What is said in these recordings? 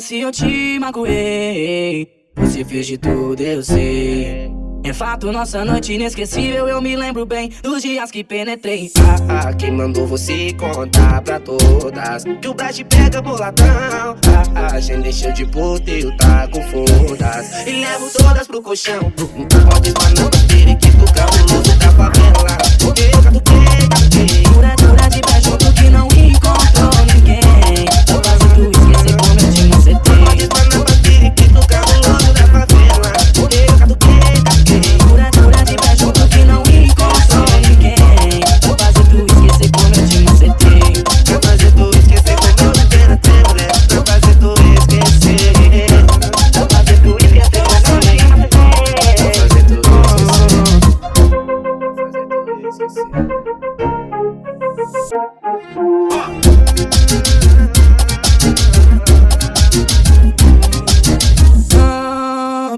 se eu te magoei. Você fez de tudo, eu sei. É fato, nossa noite inesquecível. Eu me lembro bem dos dias que penetrei. Ah, ah, quem mandou você contar pra todas? Que o Brad pega boladão. Ah, ah, gente deixou de puteiro, tá com fundas. E levo todas pro colchão. Pode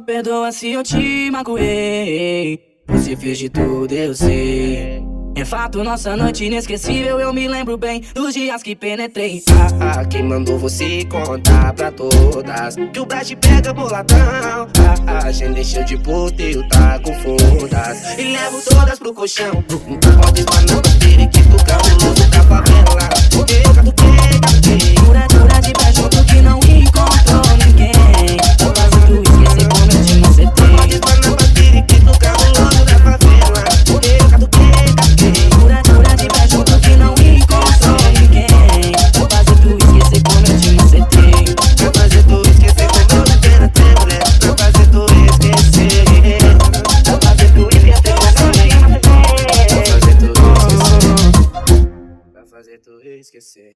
perdoa se eu te magoei. Você fez de tudo, eu sei. É fato, nossa noite inesquecível. Eu me lembro bem dos dias que penetrei. Ah, ah, quem mandou você contar pra todas? Que o Brad pega boladão. Ah, ah, gente deixou de puteiro, tá com fundas. E levo todas pro colchão. Pode esmanar, periquito cabuloso fazer tu esquecer.